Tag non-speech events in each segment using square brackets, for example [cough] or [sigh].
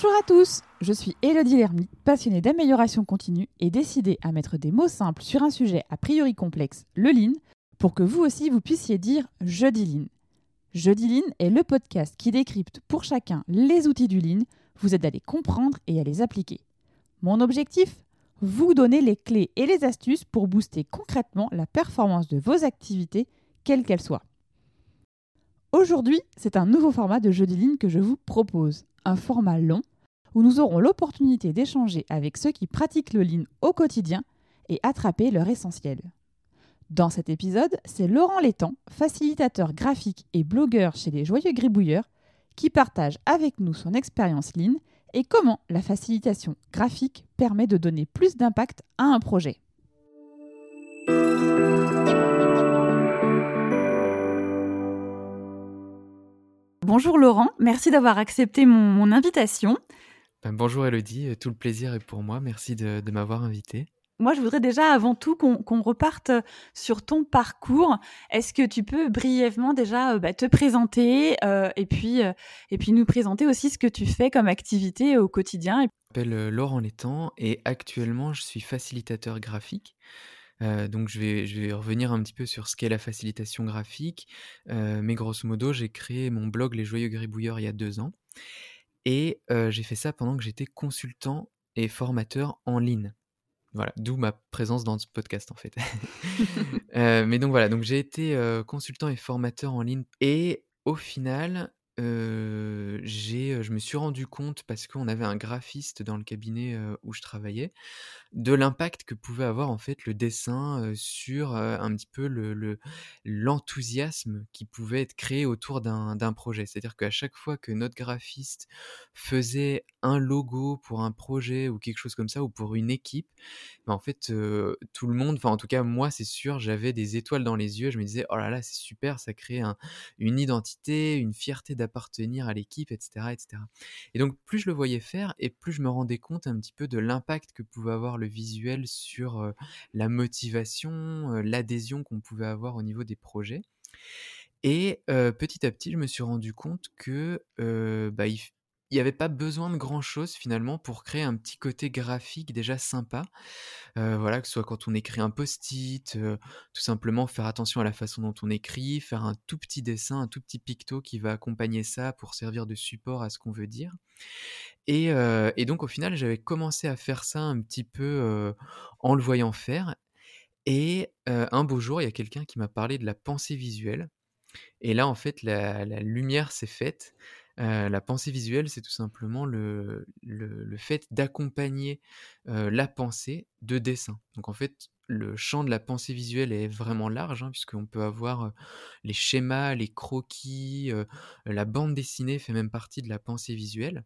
Bonjour à tous, je suis Elodie Lermy, passionnée d'amélioration continue et décidée à mettre des mots simples sur un sujet a priori complexe, le lean, pour que vous aussi vous puissiez dire je dis lean. Je lean est le podcast qui décrypte pour chacun les outils du lean, vous aide à les comprendre et à les appliquer. Mon objectif? Vous donner les clés et les astuces pour booster concrètement la performance de vos activités, quelles qu'elles soient. Aujourd'hui, c'est un nouveau format de Jeudi Ligne que je vous propose. Un format long où nous aurons l'opportunité d'échanger avec ceux qui pratiquent le lean au quotidien et attraper leur essentiel. Dans cet épisode, c'est Laurent Létang, facilitateur graphique et blogueur chez les Joyeux Gribouilleurs, qui partage avec nous son expérience lean et comment la facilitation graphique permet de donner plus d'impact à un projet. Bonjour Laurent, merci d'avoir accepté mon, invitation. Ben, bonjour Elodie, tout le plaisir est pour moi, merci de, m'avoir invité. Moi, je voudrais déjà avant tout qu'on reparte sur ton parcours. Est-ce que tu peux brièvement déjà euh, bah, te présenter euh, et, puis, euh, et puis nous présenter aussi ce que tu fais comme activité au quotidien? Je m'appelle Laurent Létang et actuellement je suis facilitateur graphique. Euh, donc je vais, je vais revenir un petit peu sur ce qu'est la facilitation graphique. Euh, mais grosso modo, j'ai créé mon blog Les Joyeux Gribouilleurs il y a deux ans. Et euh, j'ai fait ça pendant que j'étais consultant et formateur en ligne. Voilà, d'où ma présence dans ce podcast en fait. [laughs] mais donc voilà, donc j'ai été consultant et formateur en ligne. Et au final, je me suis rendu compte, parce qu'on avait un graphiste dans le cabinet où je travaillais, de l'impact que pouvait avoir en fait le dessin sur un petit peu le, l'enthousiasme qui pouvait être créé autour d'un, projet. C'est-à-dire qu'à chaque fois que notre graphiste faisait un logo pour un projet ou quelque chose comme ça, ou pour une équipe, ben en fait, tout le monde, enfin en tout cas moi c'est sûr, j'avais des étoiles dans les yeux, je me disais, oh là là, c'est super, ça crée une identité, une fierté d'appartenir à l'équipe, etc., etc. Et donc plus je le voyais faire, et plus je me rendais compte un petit peu de l'impact que pouvait avoir le visuel sur la motivation, l'adhésion qu'on pouvait avoir au niveau des projets. Et petit à petit, je me suis rendu compte que bah, il, il n'y avait pas besoin de grand-chose finalement pour créer un petit côté graphique déjà sympa. voilà, que ce soit quand on écrit un post-it, tout simplement faire attention à la façon dont on écrit, faire un tout petit dessin, un tout petit picto qui va accompagner ça pour servir de support à ce qu'on veut dire. Et, et donc au final, j'avais commencé à faire ça un petit peu en le voyant faire. Et un beau jour, il y a quelqu'un qui m'a parlé de la pensée visuelle. Et là, en fait, la lumière s'est faite la pensée visuelle, c'est tout simplement le, fait d'accompagner la pensée de dessin. Donc en fait, le champ de la pensée visuelle est vraiment large, hein, puisqu'on peut avoir les schémas, les croquis, la bande dessinée fait même partie de la pensée visuelle.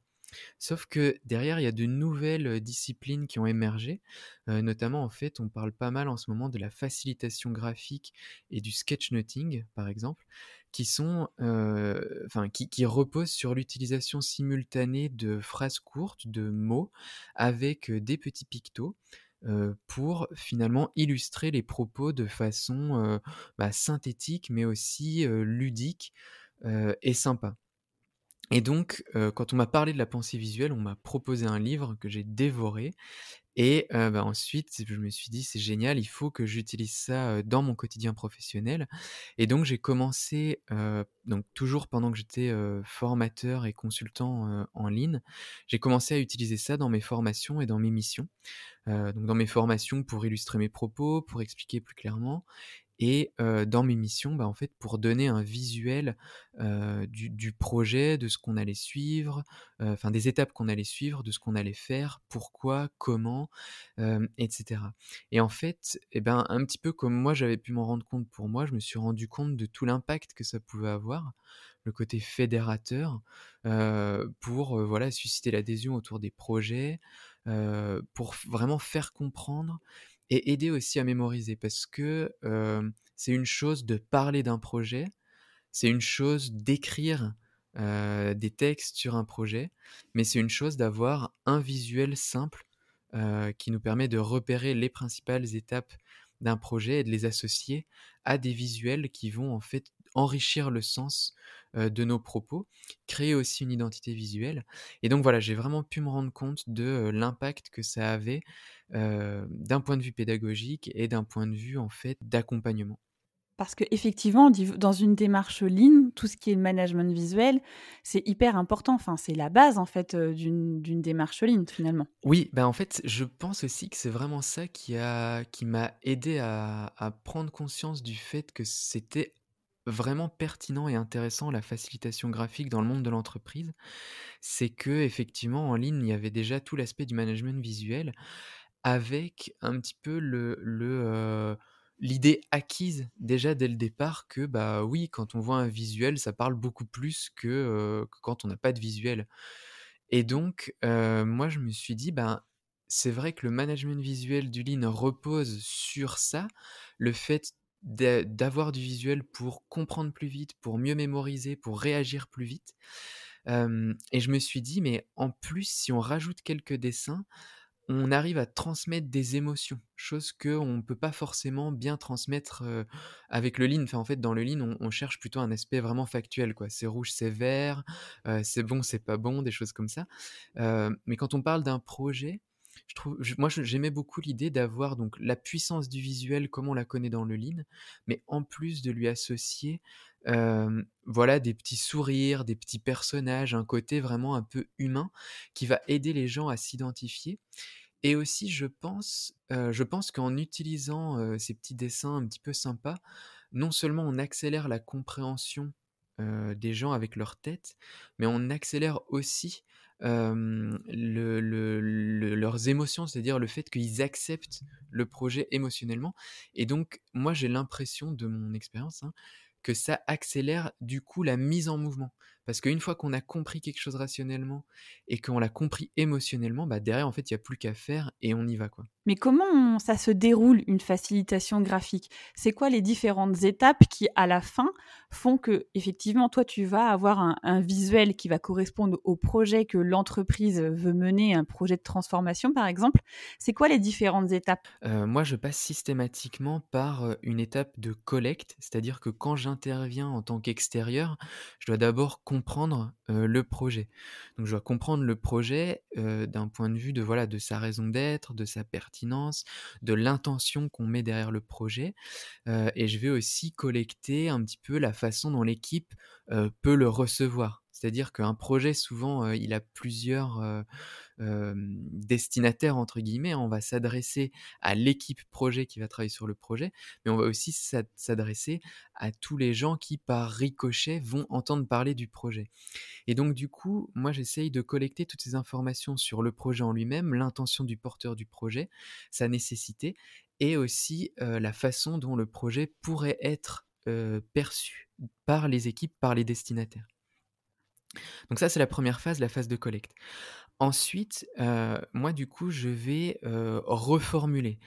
Sauf que derrière, il y a de nouvelles disciplines qui ont émergé. notamment, en fait, on parle pas mal en ce moment de la facilitation graphique et du sketchnoting, par exemple qui sont, enfin, qui, reposent sur l'utilisation simultanée de phrases courtes, de mots, avec des petits pictos. pour finalement illustrer les propos de façon bah, synthétique mais aussi ludique et sympa. Et donc, quand on m'a parlé de la pensée visuelle, on m'a proposé un livre que j'ai dévoré. Et bah, ensuite, je me suis dit: «C'est génial, il faut que j'utilise ça, dans mon quotidien professionnel» et donc j'ai commencé, donc toujours pendant que j'étais, formateur et consultant, en ligne, j'ai commencé à utiliser ça dans mes formations et dans mes missions. donc dans mes formations pour illustrer mes propos, pour expliquer plus clairement et dans mes missions, bah, en fait, pour donner un visuel du, projet, de ce qu'on allait suivre, enfin des étapes qu'on allait suivre, de ce qu'on allait faire, pourquoi, comment, etc. Et en fait, eh ben, un petit peu comme moi j'avais pu m'en rendre compte pour moi, je me suis rendu compte de tout l'impact que ça pouvait avoir, le côté fédérateur, pour voilà susciter l'adhésion autour des projets, pour vraiment faire comprendre et aider aussi à mémoriser parce que c'est une chose de parler d'un projet, c'est une chose d'écrire des textes sur un projet, mais c'est une chose d'avoir un visuel simple qui nous permet de repérer les principales étapes d'un projet et de les associer à des visuels qui vont en fait enrichir le sens de nos propos, créer aussi une identité visuelle. Et donc voilà, j'ai vraiment pu me rendre compte de l'impact que ça avait d'un point de vue pédagogique et d'un point de vue en fait d'accompagnement. Parce qu'effectivement, dans une démarche Lean, tout ce qui est management visuel, c'est hyper important. Enfin, c'est la base en fait d'une démarche Lean finalement. Oui, ben en fait, je pense aussi que c'est vraiment ça qui a qui m'a aidé à, à prendre conscience du fait que c'était vraiment pertinent et intéressant la facilitation graphique dans le monde de l'entreprise. C'est que effectivement en ligne, il y avait déjà tout l'aspect du management visuel avec un petit peu le, le l'idée acquise déjà dès le départ que bah oui, quand on voit un visuel, ça parle beaucoup plus que, quand on n'a pas de visuel. Et donc, moi je me suis dit, ben c'est vrai que le management visuel du Lean repose sur ça, le fait d'avoir du visuel pour comprendre plus vite, pour mieux mémoriser, pour réagir plus vite. et je me suis dit, mais en plus, si on rajoute quelques dessins, on arrive à transmettre des émotions, chose qu'on ne peut pas forcément bien transmettre avec le lean. Enfin, en fait, dans le lean, on, cherche plutôt un aspect vraiment factuel. quoi. C'est rouge, c'est vert, c'est bon, c'est pas bon, des choses comme ça. mais quand on parle d'un projet, je moi, j'aimais beaucoup l'idée d'avoir donc la puissance du visuel comme on la connaît dans le lean, mais en plus de lui associer voilà, des petits sourires, des petits personnages, un côté vraiment un peu humain qui va aider les gens à s'identifier. Et aussi, je pense, je pense qu'en utilisant ces petits dessins un petit peu sympas, non seulement on accélère la compréhension des gens avec leur tête, mais on accélère aussi leurs émotions, c'est-à-dire le fait qu'ils acceptent le projet émotionnellement. Et donc, moi, j'ai l'impression de mon expérience hein, que ça accélère du coup la mise en mouvement. Parce qu'une fois qu'on a compris quelque chose rationnellement et qu'on l'a compris émotionnellement, bah derrière, en fait, il n'y a plus qu'à faire et on y va. quoi. Mais comment ça se déroule une facilitation graphique? C'est quoi les différentes étapes qui, à la fin, font que, effectivement, toi, tu vas avoir un, visuel qui va correspondre au projet que l'entreprise veut mener, un projet de transformation, par exemple? C'est quoi les différentes étapes? Euh, Moi, je passe systématiquement par euh, une étape de collecte, c'est-à-dire que quand j'interviens en tant qu'extérieur, je dois d'abord comprendre le projet. Donc, je dois comprendre le projet d'un point de vue de, voilà, de sa raison d'être, de sa pertinence de l'intention qu'on met derrière le projet. et je vais aussi collecter un petit peu la façon dont l'équipe peut le recevoir. C'est-à-dire qu'un projet, souvent, il a plusieurs destinataires, entre guillemets. On va s'adresser à l'équipe projet qui va travailler sur le projet, mais on va aussi s'adresser à tous les gens qui, par ricochet, vont entendre parler du projet. Et donc, du coup, moi, j'essaye de collecter toutes ces informations sur le projet en lui-même, l'intention du porteur du projet, sa nécessité, et aussi la façon dont le projet pourrait être perçu par les équipes, par les destinataires. Donc ça, c'est la première phase, la phase de collecte. Ensuite, moi, du coup, je vais reformuler.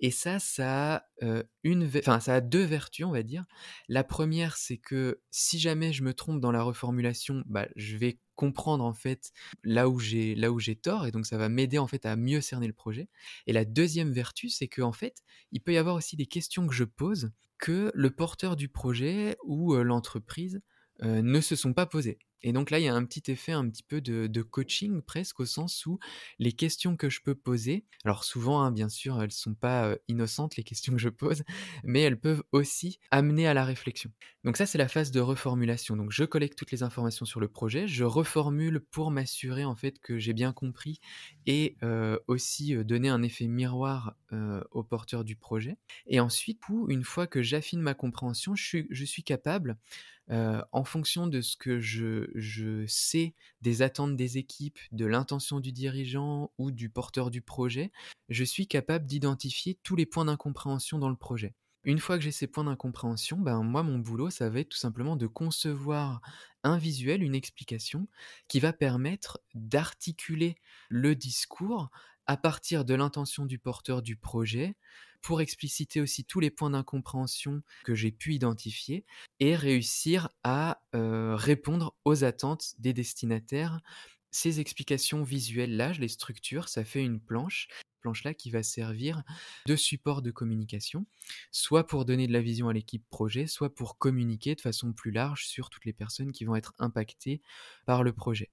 Et ça, ça a, une, ça a deux vertus, on va dire. La première, c'est que si jamais je me trompe dans la reformulation, bah, je vais comprendre en fait là où j'ai là où j'ai tort et donc ça va m'aider en fait à mieux cerner le projet. Et la deuxième vertu, c'est que en fait, il peut y avoir aussi des questions que je pose que le porteur du projet ou l'entreprise ne se sont pas posées. Et donc là, il y a un petit effet un petit peu de, coaching presque au sens où les questions que je peux poser, alors souvent, hein, bien sûr, elles ne sont pas innocentes les questions que je pose, mais elles peuvent aussi amener à la réflexion. Donc ça, c'est la phase de reformulation. Donc je collecte toutes les informations sur le projet, je reformule pour m'assurer en fait que j'ai bien compris et aussi donner un effet miroir au porteur du projet. Et ensuite, une fois que j'affine ma compréhension, je suis, je suis capable en fonction de ce que je, sais des attentes des équipes, de l'intention du dirigeant ou du porteur du projet, je suis capable d'identifier tous les points d'incompréhension dans le projet. Une fois que j'ai ces points d'incompréhension, ben moi mon boulot ça va être tout simplement de concevoir un visuel, une explication qui va permettre d'articuler le discours à partir de l'intention du porteur du projet, pour expliciter aussi tous les points d'incompréhension que j'ai pu identifier et réussir à répondre aux attentes des destinataires ces explications visuelles-là, je les structure, ça fait une planche planche-là qui va servir de support de communication, soit pour donner de la vision à l'équipe projet, soit pour communiquer de façon plus large sur toutes les personnes qui vont être impactées par le projet.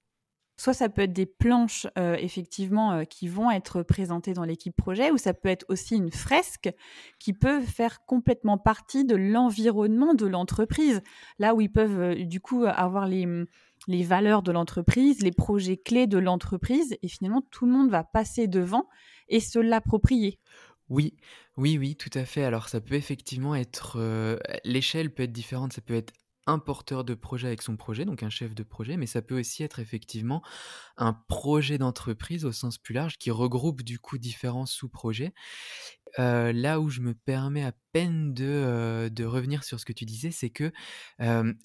Soit ça peut être des planches, euh, effectivement, euh, qui vont être présentées dans l'équipe projet, ou ça peut être aussi une fresque qui peut faire complètement partie de l'environnement de l'entreprise. Là où ils peuvent, euh, du coup, avoir les, les valeurs de l'entreprise, les projets clés de l'entreprise, et finalement, tout le monde va passer devant et se l'approprier. Oui, oui, oui, tout à fait. Alors ça peut effectivement être, l'échelle peut être différente, ça peut être un porteur de projet avec son projet, donc un chef de projet, mais ça peut aussi être effectivement un projet d'entreprise au sens plus large qui regroupe du coup différents sous-projets. là où je me permets à peine de, de revenir sur ce que tu disais, c'est que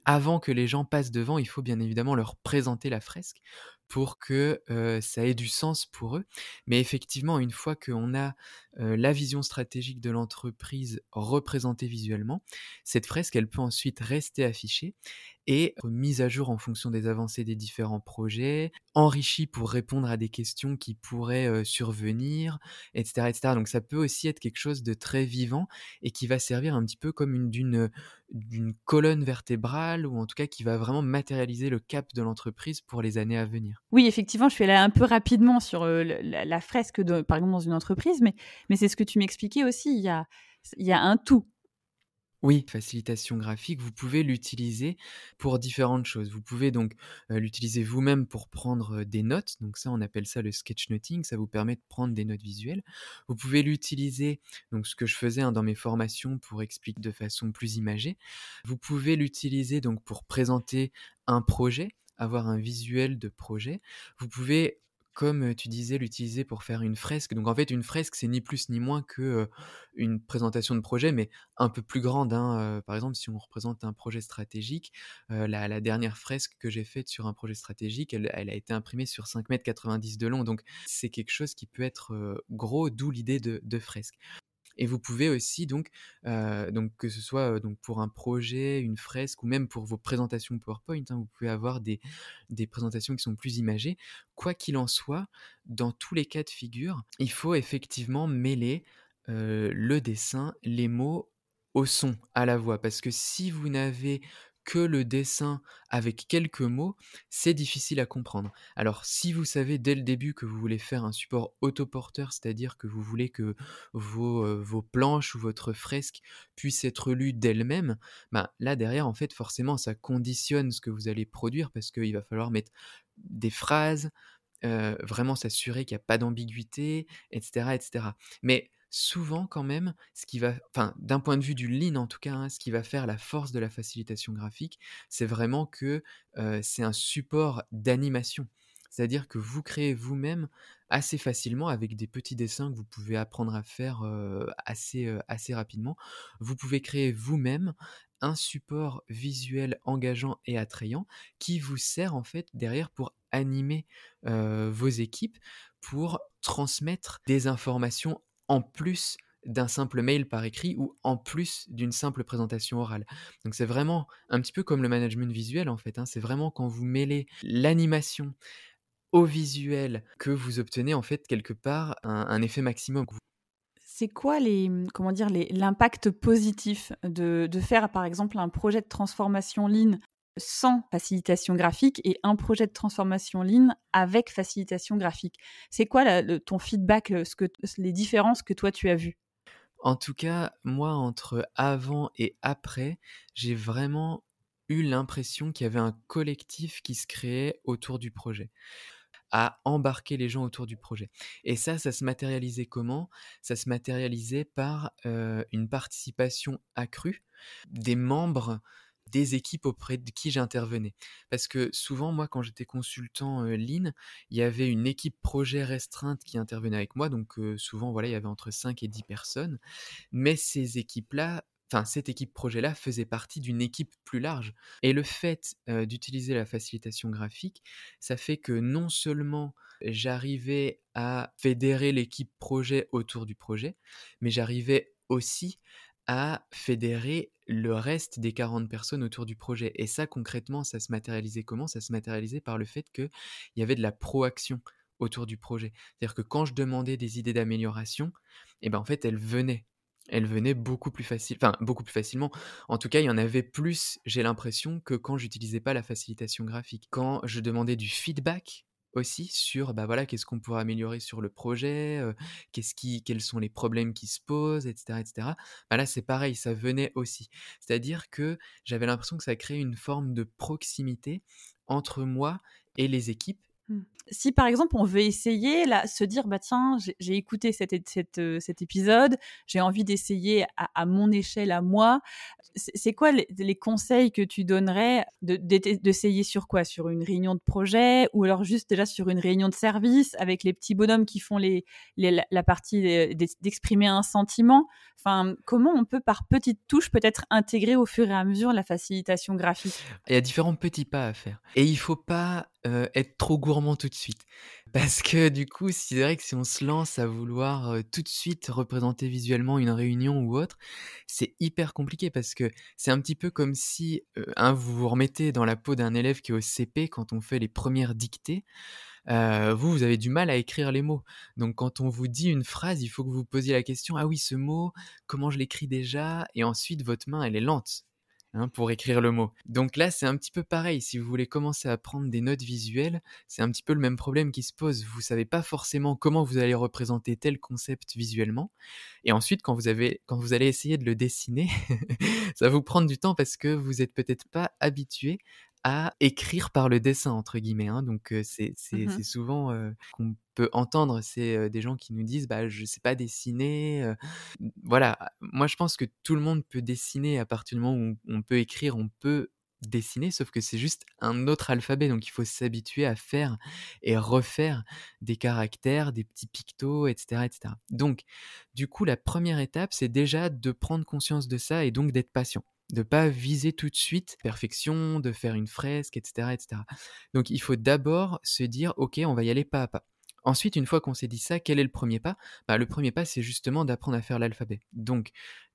avant que les gens passent devant, il faut bien évidemment leur présenter la fresque pour que ça ait du sens pour eux. Mais effectivement, une fois qu'on a la vision stratégique de l'entreprise représentée visuellement, cette fresque, elle peut ensuite rester affichée et mise à jour en fonction des avancées des différents projets, enrichie pour répondre à des questions qui pourraient survenir, etc., etc. Donc ça peut aussi être quelque chose de très vivant et qui va servir un petit peu comme une d'une colonne vertébrale ou en tout cas qui va vraiment matérialiser le cap de l'entreprise pour les années à venir. Oui, effectivement, je suis allée un peu rapidement sur la, fresque, de, par exemple, dans une entreprise, mais, mais c'est ce que tu m'expliquais aussi. Il y a, y a un tout. Oui, facilitation graphique, vous pouvez l'utiliser pour différentes choses. Vous pouvez donc l'utiliser vous-même pour prendre des notes. Donc ça, on appelle ça le sketchnoting. Ça vous permet de prendre des notes visuelles. Vous pouvez l'utiliser, donc ce que je faisais hein, dans mes formations pour expliquer de façon plus imagée. Vous pouvez l'utiliser donc pour présenter un projet avoir un visuel de projet. Vous pouvez comme tu disais, l'utiliser pour faire une fresque. Donc en fait, une fresque, c'est ni plus ni moins que une présentation de projet, mais un peu plus grande. Hein. par exemple, si on représente un projet stratégique, la, dernière fresque que j'ai faite sur un projet stratégique, elle, a été imprimée sur 5 mètres 90 de long. Donc c'est quelque chose qui peut être gros, d'où l'idée de, de fresque. Et vous pouvez aussi donc, donc que ce soit donc pour un projet, une fresque ou même pour vos présentations PowerPoint, hein, vous pouvez avoir des, des présentations qui sont plus imagées. Quoi qu'il en soit, dans tous les cas de figure, il faut effectivement mêler le dessin, les mots au son, à la voix. Parce que si vous n'avez que le dessin avec quelques mots, c'est difficile à comprendre. Alors si vous savez dès le début que vous voulez faire un support autoporteur, c'est-à-dire que vous voulez que vos, euh, vos planches ou votre fresque puissent être lues d'elles-mêmes, bah, là derrière en fait forcément ça conditionne ce que vous allez produire parce qu'il va falloir mettre des phrases, euh, vraiment s'assurer qu'il n'y a pas d'ambiguïté, etc., etc. Mais souvent quand même, ce qui va, enfin d'un point de vue du lean en tout cas, hein, ce qui va faire la force de la facilitation graphique, c'est vraiment que c'est un support d'animation. C'est-à-dire que vous créez vous-même assez facilement avec des petits dessins que vous pouvez apprendre à faire assez, assez rapidement. Vous pouvez créer vous-même un support visuel engageant et attrayant qui vous sert en fait derrière pour animer vos équipes, pour transmettre des informations en plus d'un simple mail par écrit ou en plus d'une simple présentation orale. Donc c'est vraiment un petit peu comme le management visuel en fait. Hein. C'est vraiment quand vous mêlez l'animation au visuel que vous obtenez en fait quelque part un, effet maximum. C'est quoi les comment dire l'impact positif de, de, faire par exemple un projet de transformation Lean sans facilitation graphique et un projet de transformation ligne avec facilitation graphique. C'est quoi ton feedback, ce que, les différences que toi tu as vues? En tout cas, moi, entre avant et après, j'ai vraiment eu l'impression qu'il y avait un collectif qui se créait autour du projet à embarquer les gens autour du projet. Et ça, ça se matérialisait comment? Ça se matérialisait par une participation accrue des membres des équipes auprès de qui j'intervenais. Parce que souvent, moi, quand j'étais consultant Lean, il y avait une équipe projet restreinte qui intervenait avec moi. Donc, souvent, voilà, il y avait entre 5 et 10 personnes. Mais ces équipes-là, enfin, cette équipe projet-là faisait partie d'une équipe plus large. Et le fait d'utiliser la facilitation graphique, ça fait que non seulement j'arrivais à fédérer l'équipe projet autour du projet, mais j'arrivais aussi à fédérer le reste des 40 personnes autour du projet. Et ça, concrètement, ça se matérialisait comment? Ça se matérialisait par le fait qu'il y avait de la proaction autour du projet. C'est-à-dire que quand je demandais des idées d'amélioration, eh ben en fait, elles venaient. Elles venaient beaucoup plus facile, enfin beaucoup plus facilement. En tout cas, il y en avait plus, j'ai l'impression, que quand j'utilisais pas la facilitation graphique. Quand je demandais du feedback aussi sur bah voilà qu'est-ce qu'on pourrait améliorer sur le projet, qu'est-ce qui, quels sont les problèmes qui se posent, etc., etc. Bah là c'est pareil, ça venait aussi. C'est-à-dire que j'avais l'impression que ça créait une forme de proximité entre moi et les équipes. Si par exemple on veut essayer, là, se dire bah tiens j'ai écouté cet, euh, cet, épisode, j'ai envie d'essayer à, mon échelle à moi. C'est quoi les, conseils que tu donnerais d'essayer sur quoi? Sur une réunion de projet ou alors juste déjà sur une réunion de service avec les petits bonhommes qui font les, la partie d'exprimer un sentiment? Enfin comment on peut par petites touches peut-être intégrer au fur et à mesure la facilitation graphique? Il y a différents petits pas à faire et il faut pas euh, être trop gourmand tout de suite. Parce que du coup, c'est vrai que si on se lance à vouloir euh, tout de suite représenter visuellement une réunion ou autre, c'est hyper compliqué parce que c'est un petit peu comme si euh, hein, vous vous remettez dans la peau d'un élève qui est au CP quand on fait les premières dictées. vous, vous avez du mal à écrire les mots. Donc quand on vous dit une phrase, il faut que vous posiez la question, ah oui, ce mot, comment je l'écris déjà? Et ensuite, votre main, elle est lente. Hein, pour écrire le mot. Donc là, c'est un petit peu pareil. Si vous voulez commencer à prendre des notes visuelles, c'est un petit peu le même problème qui se pose. Vous savez pas forcément comment vous allez représenter tel concept visuellement. Et ensuite, quand vous, avez, quand vous allez essayer de le dessiner, [laughs] ça va vous prendre du temps parce que vous n'êtes peut-être pas habitué à écrire par le dessin entre guillemets. Hein. Donc c'est mmh souvent qu'on peut entendre, c'est des gens qui nous disent bah je sais pas dessiner. Voilà, moi je pense que tout le monde peut dessiner à partir du moment où on peut écrire, on peut dessiner, sauf que c'est juste un autre alphabet, donc il faut s'habituer à faire et refaire des caractères, des petits pictos, etc., etc. Donc, du coup, la première étape, c'est déjà de prendre conscience de ça et donc d'être patient de pas viser tout de suite perfection, de faire une fresque, etc., etc. Donc il faut d'abord se dire, ok, on va y aller pas à pas. Ensuite, une fois qu'on s'est dit ça, quel est le premier pas? Bah, Le premier pas, c'est justement d'apprendre à faire l'alphabet. Donc,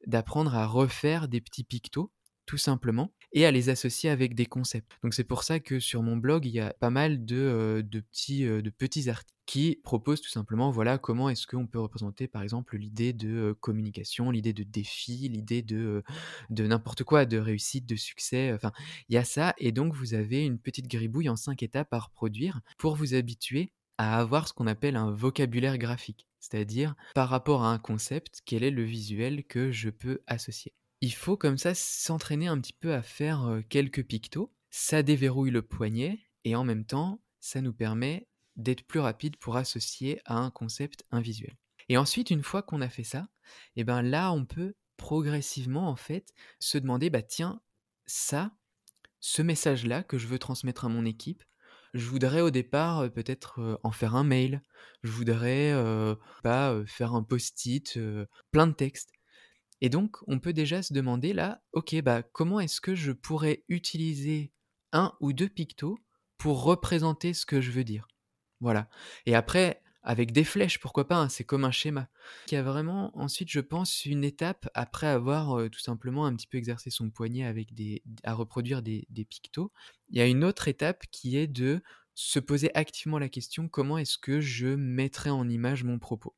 d'apprendre à refaire des petits pictos tout simplement, et à les associer avec des concepts. Donc c'est pour ça que sur mon blog, il y a pas mal de, euh, petits, euh, de petits articles qui proposent tout simplement, voilà, comment est-ce qu'on peut représenter par exemple l'idée de euh, communication, l'idée de défi, l'idée de, de n'importe quoi, de réussite, de succès, enfin, il y a ça, et donc vous avez une petite gribouille en cinq étapes à reproduire pour vous habituer à avoir ce qu'on appelle un vocabulaire graphique, c'est-à-dire par rapport à un concept, quel est le visuel que je peux associer. Il faut comme ça s'entraîner un petit peu à faire quelques pictos. Ça déverrouille le poignet et en même temps, ça nous permet d'être plus rapide pour associer à un concept un visuel. Et ensuite, une fois qu'on a fait ça, et eh ben là, on peut progressivement en fait se demander bah tiens, ça, ce message-là que je veux transmettre à mon équipe, je voudrais au départ peut-être en faire un mail, je voudrais pas faire un post-it, plein de textes. Et donc, on peut déjà se demander là, ok, bah comment est-ce que je pourrais utiliser un ou deux pictos pour représenter ce que je veux dire? Voilà. Et après, avec des flèches, pourquoi pas, hein, c'est comme un schéma. Il y a vraiment ensuite, je pense, une étape après avoir tout simplement un petit peu exercé son poignet avec à reproduire des, des pictos. Il y a une autre étape qui est de se poser activement la question comment est-ce que je mettrai en image mon propos?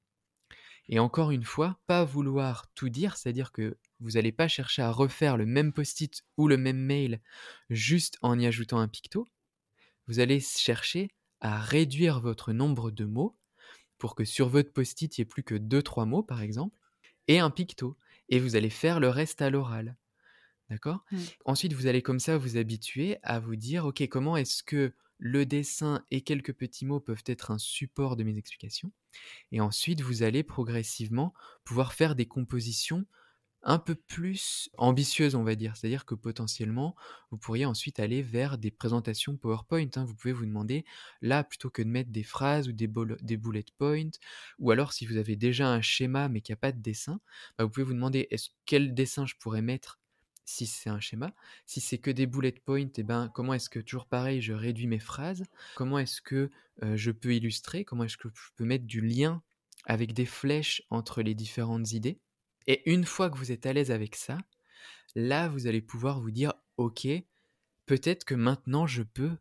Et encore une fois, pas vouloir tout dire, c'est-à-dire que vous n'allez pas chercher à refaire le même post-it ou le même mail juste en y ajoutant un picto. Vous allez chercher à réduire votre nombre de mots pour que sur votre post-it, il n'y ait plus que 2-3 mots, par exemple, et un picto. Et vous allez faire le reste à l'oral. D'accord? Mmh. Ensuite, vous allez comme ça vous habituer à vous dire, OK, comment est-ce que le dessin et quelques petits mots peuvent être un support de mes explications. Et ensuite, vous allez progressivement pouvoir faire des compositions un peu plus ambitieuses, on va dire. C'est-à-dire que potentiellement, vous pourriez ensuite aller vers des présentations PowerPoint. Hein. Vous pouvez vous demander, là, plutôt que de mettre des phrases ou des, des bullet points, ou alors si vous avez déjà un schéma mais qu'il n'y a pas de dessin, bah, vous pouvez vous demander, est-ce quel dessin je pourrais mettre si c'est un schéma. Si c'est que des bullet points, eh ben, comment est-ce que, toujours pareil, je réduis mes phrases? Comment est-ce que je peux illustrer? Comment est-ce que je peux mettre du lien avec des flèches entre les différentes idées? Et une fois que vous êtes à l'aise avec ça, là, vous allez pouvoir vous dire, OK, peut-être que maintenant je peux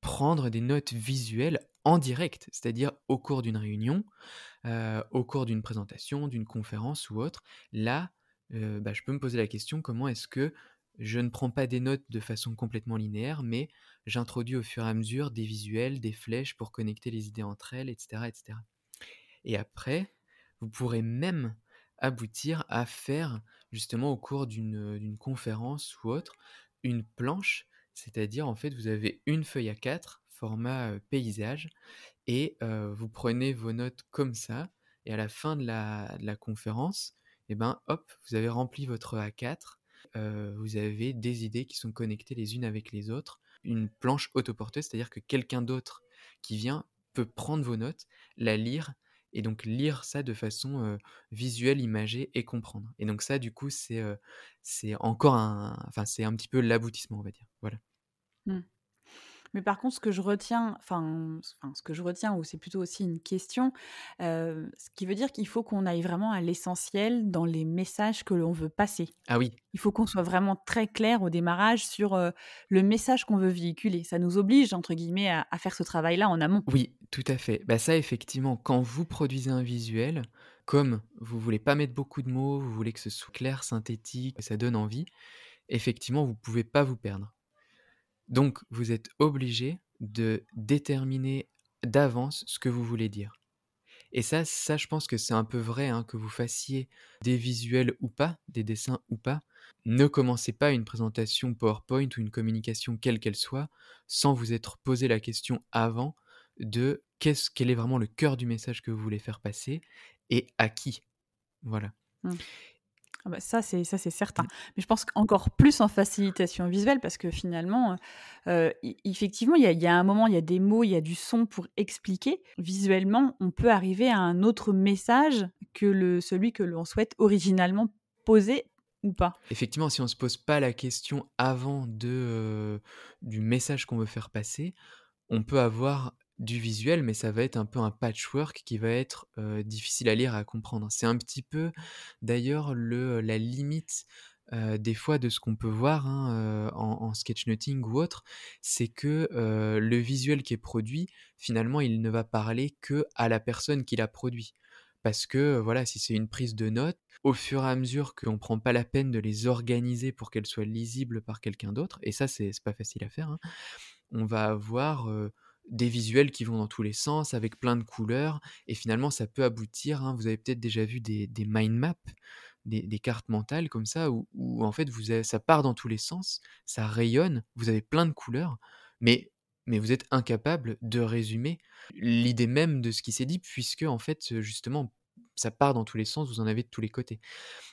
prendre des notes visuelles en direct, c'est-à-dire au cours d'une réunion, au cours d'une présentation, d'une conférence ou autre. Là, euh, bah, je peux me poser la question comment est-ce que je ne prends pas des notes de façon complètement linéaire, mais j'introduis au fur et à mesure des visuels, des flèches pour connecter les idées entre elles, etc. etc. Et après, vous pourrez même aboutir à faire, justement au cours d'une conférence ou autre, une planche, c'est-à-dire en fait vous avez une feuille à 4, format paysage, et vous prenez vos notes comme ça, et à la fin de la, de la conférence, et eh ben hop, vous avez rempli votre A4, vous avez des idées qui sont connectées les unes avec les autres, une planche autoporteuse, c'est-à-dire que quelqu'un d'autre qui vient peut prendre vos notes, la lire et donc lire ça de façon visuelle, imagée et comprendre. Et donc ça, du coup, c'est c'est encore un, enfin c'est un petit peu l'aboutissement, on va dire. Voilà. Mmh. Mais par contre, ce que je retiens, enfin, ce que je retiens, ou c'est plutôt aussi une question, ce qui veut dire qu'il faut qu'on aille vraiment à l'essentiel dans les messages que l'on veut passer. Ah oui. Il faut qu'on soit vraiment très clair au démarrage sur le message qu'on veut véhiculer. Ça nous oblige, entre guillemets, à, à faire ce travail-là en amont. Oui, tout à fait. Bah ça, effectivement, quand vous produisez un visuel, comme vous voulez pas mettre beaucoup de mots, vous voulez que ce soit clair, synthétique, que ça donne envie, effectivement, vous pouvez pas vous perdre. Donc, vous êtes obligé de déterminer d'avance ce que vous voulez dire. Et ça, ça, je pense que c'est un peu vrai, hein, que vous fassiez des visuels ou pas, des dessins ou pas. Ne commencez pas une présentation PowerPoint ou une communication quelle qu'elle soit sans vous être posé la question avant de qu'est-ce, quel est vraiment le cœur du message que vous voulez faire passer et à qui. Voilà. Mmh. Ah bah ça, c'est ça, c'est certain. Mais je pense qu'encore plus en facilitation visuelle, parce que finalement, euh, effectivement, il y, a, y, a un moment, il y a des mots, il y a du son pour expliquer. Visuellement, on peut arriver à un autre message que le, celui que l'on souhaite originalement poser ou pas. Effectivement, si on ne se pose pas la question avant de, euh, du message qu'on veut faire passer, on peut avoir du visuel, mais ça va être un peu un patchwork qui va être difficile à lire, à comprendre. C'est un petit peu d'ailleurs le la limite des fois de ce qu'on peut voir hein, en, sketchnoting ou autre, c'est que le visuel qui est produit, finalement, il ne va parler que à la personne qui l'a produit. Parce que voilà, si c'est une prise de notes, au fur et à mesure qu'on ne prend pas la peine de les organiser pour qu'elles soient lisibles par quelqu'un d'autre, et ça c'est pas facile à faire, hein, on va avoir des visuels qui vont dans tous les sens, avec plein de couleurs, et finalement ça peut aboutir, hein, vous avez peut-être déjà vu des, mind maps, des, cartes mentales comme ça, où, en fait vous ça part dans tous les sens, ça rayonne, vous avez plein de couleurs, mais, mais vous êtes incapable de résumer l'idée même de ce qui s'est dit, puisque en fait justement ça part dans tous les sens, vous en avez de tous les côtés.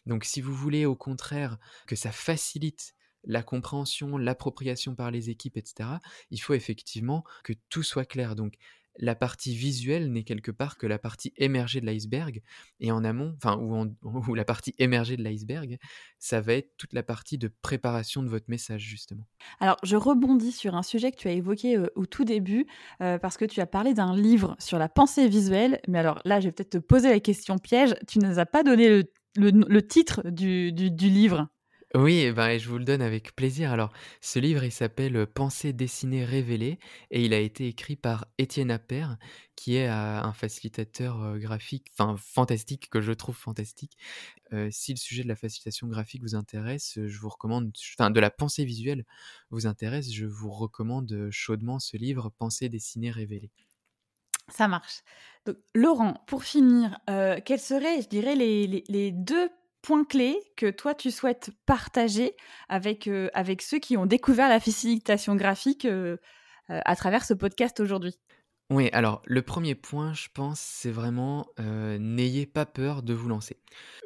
Donc si vous voulez au contraire que ça facilite la compréhension, l'appropriation par les équipes, etc., il faut effectivement que tout soit clair. Donc la partie visuelle n'est quelque part que la partie émergée de l'iceberg, et en amont, enfin, [laughs] ou, la partie émergée de l'iceberg, ça va être toute la partie de préparation de votre message, justement. Alors, je rebondis sur un sujet que tu as évoqué euh, au tout début, euh, parce que tu as parlé d'un livre sur la pensée visuelle, mais alors là, je vais peut-être te poser la question piège, tu ne nous as pas donné le, titre du livre? Oui, et ben, je vous le donne avec plaisir. Alors, ce livre, il s'appelle Pensée dessinée révélée et il a été écrit par Étienne Appert, qui est un facilitateur graphique, enfin fantastique, que je trouve fantastique. si le sujet de la facilitation graphique vous intéresse, je vous recommande, enfin de la pensée visuelle vous intéresse, je vous recommande chaudement ce livre Pensée dessinée révélée. Ça marche. Donc, Laurent, pour finir, quels seraient, je dirais, les, les deux points clés que toi tu souhaites partager avec, euh, ceux qui ont découvert la facilitation graphique euh, euh, à travers ce podcast aujourd'hui? Oui, alors le premier point, je pense, c'est vraiment n'ayez pas peur de vous lancer.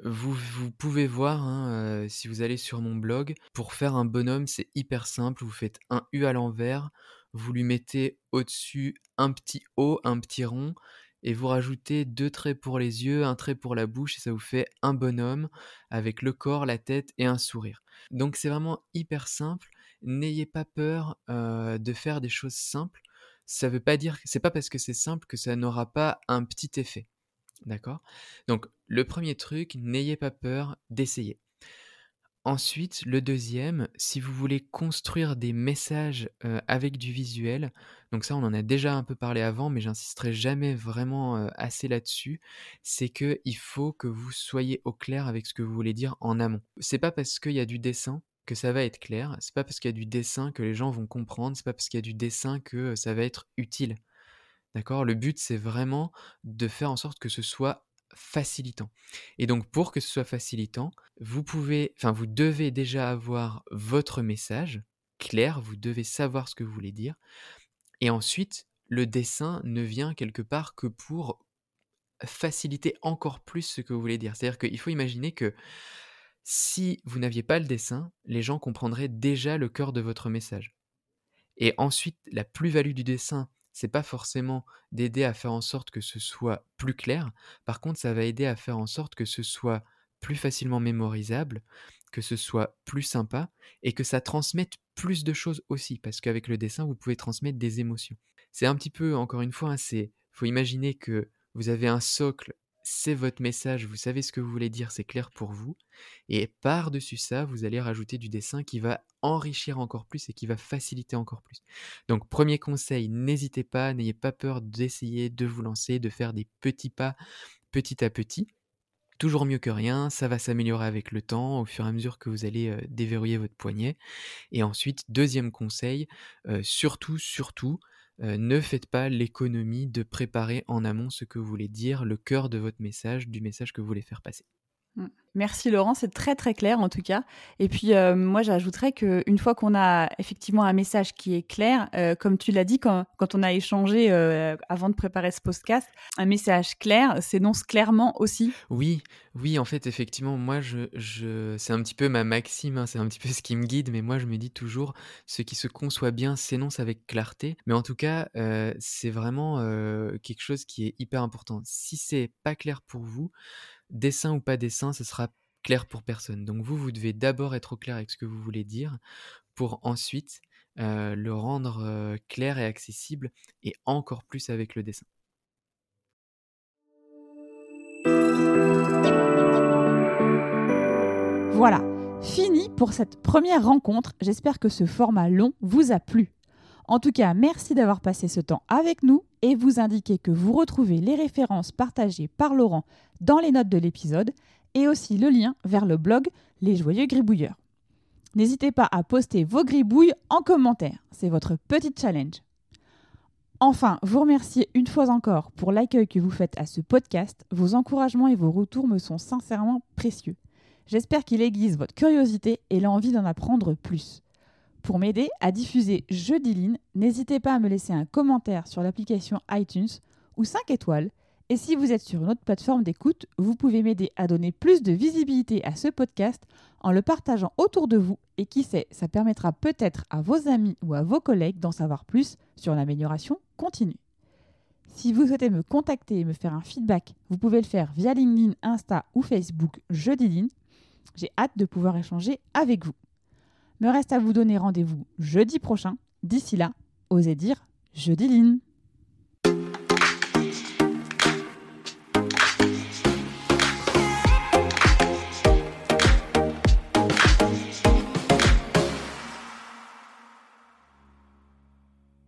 Vous, vous pouvez voir, hein, si vous allez sur mon blog, pour faire un bonhomme, c'est hyper simple. Vous faites un U à l'envers, vous lui mettez au-dessus un petit O, un petit rond, et vous rajoutez deux traits pour les yeux, un trait pour la bouche, et ça vous fait un bonhomme avec le corps, la tête et un sourire. Donc c'est vraiment hyper simple. N'ayez pas peur euh, de faire des choses simples. Ça veut pas dire, c'est pas parce que c'est simple que ça n'aura pas un petit effet. D'accord? Donc, le premier truc, n'ayez pas peur d'essayer. Ensuite, le deuxième, si vous voulez construire des messages euh, avec du visuel, donc ça on en a déjà un peu parlé avant, mais j'insisterai jamais vraiment euh, assez là-dessus, c'est que il faut que vous soyez au clair avec ce que vous voulez dire en amont. C'est pas parce qu'il y a du dessin que ça va être clair, c'est pas parce qu'il y a du dessin que les gens vont comprendre, c'est pas parce qu'il y a du dessin que euh, ça va être utile. D'accord? Le but c'est vraiment de faire en sorte que ce soit facilitant. Et donc pour que ce soit facilitant, vous pouvez, enfin vous devez déjà avoir votre message clair, vous devez savoir ce que vous voulez dire. Et ensuite, le dessin ne vient quelque part que pour faciliter encore plus ce que vous voulez dire. C'est-à-dire qu'il faut imaginer que si vous n'aviez pas le dessin, les gens comprendraient déjà le cœur de votre message. Et ensuite, la plus-value du dessin, c'est pas forcément d'aider à faire en sorte que ce soit plus clair. Par contre, ça va aider à faire en sorte que ce soit plus facilement mémorisable, que ce soit plus sympa et que ça transmette plus de choses aussi. Parce qu'avec le dessin, vous pouvez transmettre des émotions. C'est un petit peu, encore une fois, hein, faut imaginer que vous avez un socle c'est votre message, vous savez ce que vous voulez dire, c'est clair pour vous. Et par-dessus ça, vous allez rajouter du dessin qui va enrichir encore plus et qui va faciliter encore plus. Donc premier conseil, n'hésitez pas, n'ayez pas peur d'essayer de vous lancer, de faire des petits pas petit à petit. Toujours mieux que rien, ça va s'améliorer avec le temps au fur et à mesure que vous allez euh, déverrouiller votre poignet. Et ensuite, deuxième conseil, euh, surtout, surtout, ne faites pas l'économie de préparer en amont ce que vous voulez dire, le cœur de votre message, du message que vous voulez faire passer. Mmh. Merci Laurent, c'est très très clair en tout cas. Et puis euh, moi j'ajouterais qu'une fois qu'on a effectivement un message qui est clair, euh, comme tu l'as dit quand, quand, on a échangé euh, avant de préparer ce podcast, un message clair s'énonce clairement aussi. Oui, oui, en fait effectivement moi je, je c'est un petit peu ma maxime, hein, c'est un petit peu ce qui me guide, mais moi je me dis toujours ce qui se conçoit bien s'énonce avec clarté. Mais en tout cas c'est vraiment quelque chose qui est hyper important. Si c'est pas clair pour vous, dessin ou pas dessin, ce sera clair pour personne. Donc vous, vous devez d'abord être au clair avec ce que vous voulez dire pour ensuite le rendre clair et accessible et encore plus avec le dessin. Voilà, fini pour cette première rencontre. J'espère que ce format long vous a plu. En tout cas, merci d'avoir passé ce temps avec nous et vous indiquer que vous retrouvez les références partagées par Laurent dans les notes de l'épisode et aussi le lien vers le blog Les Joyeux Gribouilleurs. N'hésitez pas à poster vos gribouilles en commentaire, c'est votre petit challenge. Enfin, vous remercier une fois encore pour l'accueil que vous faites à ce podcast. Vos encouragements et vos retours me sont sincèrement précieux. J'espère qu'il aiguise votre curiosité et l'envie d'en apprendre plus. Pour m'aider à diffuser Jeudi n'hésitez pas à me laisser un commentaire sur l'application iTunes ou 5 étoiles. Et si vous êtes sur une autre plateforme d'écoute, vous pouvez m'aider à donner plus de visibilité à ce podcast en le partageant autour de vous et qui sait, ça permettra peut-être à vos amis ou à vos collègues d'en savoir plus sur l'amélioration continue. Si vous souhaitez me contacter et me faire un feedback, vous pouvez le faire via LinkedIn, Insta ou Facebook Jeudi J'ai hâte de pouvoir échanger avec vous. Me reste à vous donner rendez-vous jeudi prochain. D'ici là, osez dire jeudi Line.